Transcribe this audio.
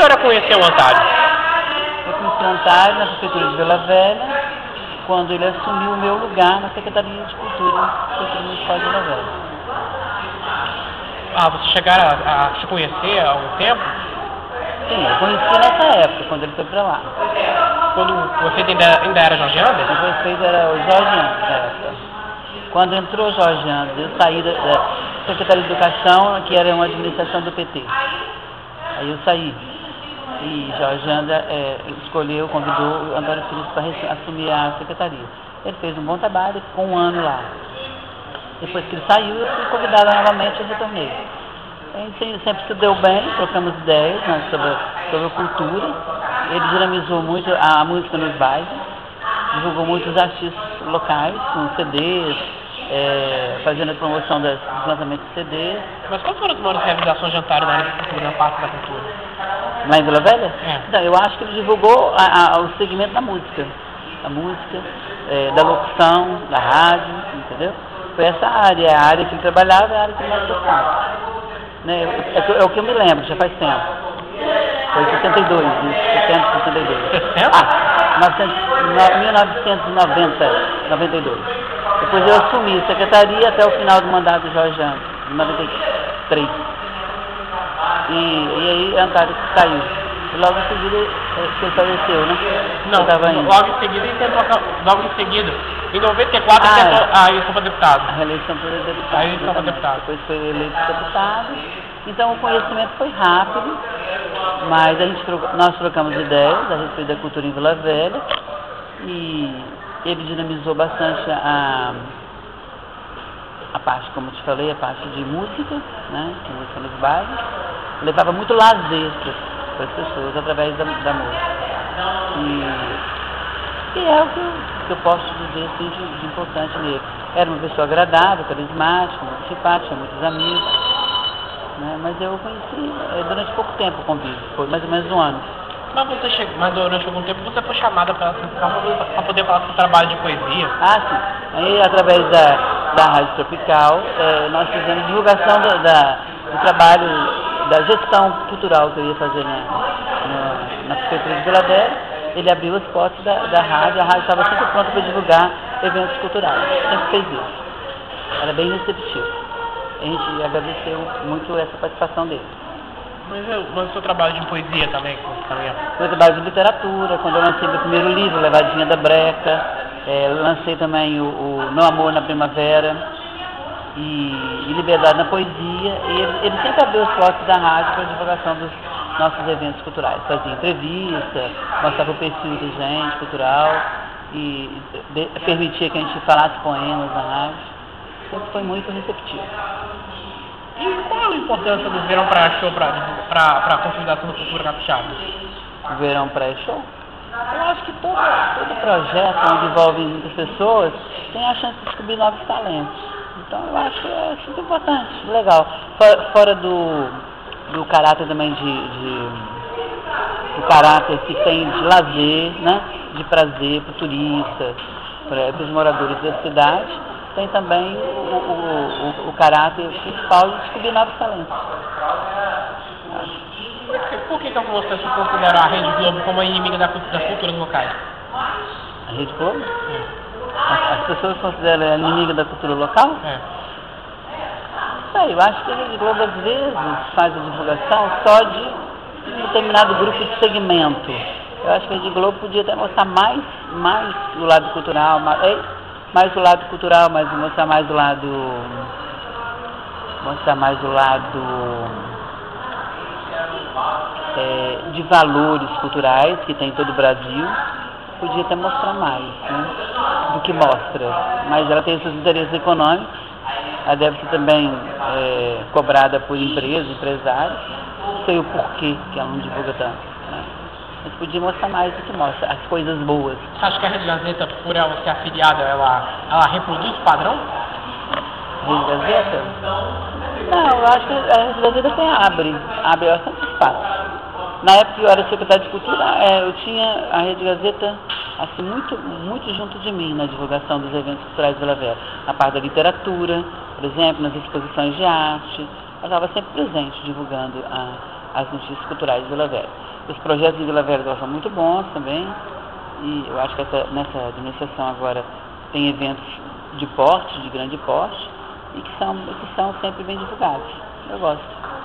senhora conheceu o Antário? Eu conheci o Antário na Prefeitura de Vila Velha, quando ele assumiu o meu lugar na Secretaria de Cultura da Prefeitura Municipal de Vila Velha. Ah, vocês chegaram a, a se conhecer há algum tempo? Sim, eu conheci nessa época, quando ele foi para lá. Quando você ainda, ainda era Jorge Anderson? O prefeito era o Jorge Anderson. Quando entrou o Jorge Anderson, eu saí da, da Secretaria de Educação, que era uma administração do PT. Aí eu saí. E Jorge Anda é, escolheu, convidou Antônio Feliz para assumir a secretaria. Ele fez um bom trabalho, ficou um ano lá. Depois que ele saiu, eu fui convidada novamente e retornei. A gente sempre se deu bem, trocamos ideias né, sobre, sobre a cultura. Ele dinamizou muito a, a música nos bairros, divulgou muitos artistas locais, com CDs, é, fazendo a promoção das, dos lançamentos de CDs. Mas quais foram as maiores realizações de na área da cultura, na parte da cultura? Lá em Vila Velha? É. Não, eu acho que ele divulgou a, a, o segmento da música. Da música, é, da locução, da rádio, entendeu? Foi essa área, a área que ele trabalhava é a área que ele mais gostava. Né? É, é, o que eu me lembro, já faz tempo. Foi em 62, isso, 70, 62. 60? Ah, 900, no- 1990, 92. Depois eu assumi a secretaria até o final do mandato do Jorge Anderson, em 93. E, e aí Antário saiu. E logo em seguida eh, ele faleceu, né? Não, logo em seguida ele tentou, logo em seguida, em 94 Ah, ele é. tentou a eleição para deputado. A reeleição para deputado. A eleição para deputado. Depois foi eleito deputado. Então o conhecimento foi rápido, mas a gente nós trocamos ideias a respeito da cultura em Vila Velha e ele dinamizou bastante a, a parte, como te falei, a parte de música, né? de Música nos bairros. Levava muito lazer para as pessoas através da, da música. E, e é o que eu, que eu posso dizer assim, de, de importante nele. Era uma pessoa agradável, carismática, muito simpática, muitos amigos. Né? Mas eu conheci eh, durante pouco tempo o convívio, foi mais ou menos um ano. Mas, você che... Mas durante algum tempo você foi chamada para poder falar o trabalho de poesia. Ah, sim. Aí, através da, da Rádio Tropical, eh, nós fizemos divulgação da- do trabalho, da gestão cultural que eu ia fazer na, na, na Prefeitura de Vila Velha. Ele abriu as portas da, da rádio, a rádio estava sempre pronta para divulgar eventos culturais. Sempre fez isso. Era bem receptivo. A gente agradeceu muito essa participação dele. Mas, o seu trabalho de poesia também, também Eu trabalho de literatura, quando eu lancei meu primeiro livro, Levadinha da Breca, eh, lancei também o, o No Amor na Primavera e, e Liberdade na Poesia, e ele, ele sempre abriu as portas da rádio para a divulgação dos nossos eventos culturais. Fazia entrevista, mostrava o perfil da gente cultural e de- permitia que a gente falasse poemas na rádio. Sempre foi muito receptivo. E qual a importância do Verão Praia Show para a consolidação da cultura capixaba? o verão pré-show. Eu acho que todo, todo projeto onde envolve muitas pessoas tem a chance de descobrir novos talentos. Então eu acho que é super importante, legal. Fora, fora do, do caráter também de, de do caráter que tem de lazer, né? de prazer para o turista, para os moradores da cidade, tem também o, o, o, o caráter principal de descobrir novos talentos. Por que, por que, que você se considera a Rede Globo como a inimiga da, das culturas locais? A Rede Globo? As, as pessoas consideram ela inimiga da cultura local? É. Sei, eu acho que a Rede Globo às vezes faz a divulgação só de um determinado grupo de segmento. Eu acho que a Rede Globo podia até mostrar mais, mais o lado cultural, mais, ei, mais o lado cultural, mas mostrar mais o lado. mostrar mais o lado é, de valores culturais que tem em todo o Brasil. Podia até mostrar mais, né? Do que mostra. Mas ela tem seus interesses econômicos ela deve ser também é, cobrada por empresas, empresários. Não sei o porquê que ela não divulga tanto. Mas podia mostrar mais do que mostra, as coisas boas. Você acha que a Rede Gazeta, por ela ser afiliada, ela, ela reproduz o padrão? Rede Gazeta? Não, eu acho que a Rede Gazeta tem abre, abre bastante espaço. Na época que eu era secretária de Cultura, é, eu tinha a Rede Gazeta assim, muito, muito junto de mim na divulgação dos eventos culturais de Vila Velha. Na parte da literatura, por exemplo, nas exposições de arte. Ela estava sempre presente divulgando a- as notícias culturais de Vila Velha. Os projetos de Vila Velha são muito bons também. E eu acho que essa, nessa administração agora tem eventos de porte, de grande porte, e que são, que são sempre bem divulgados. Eu gosto.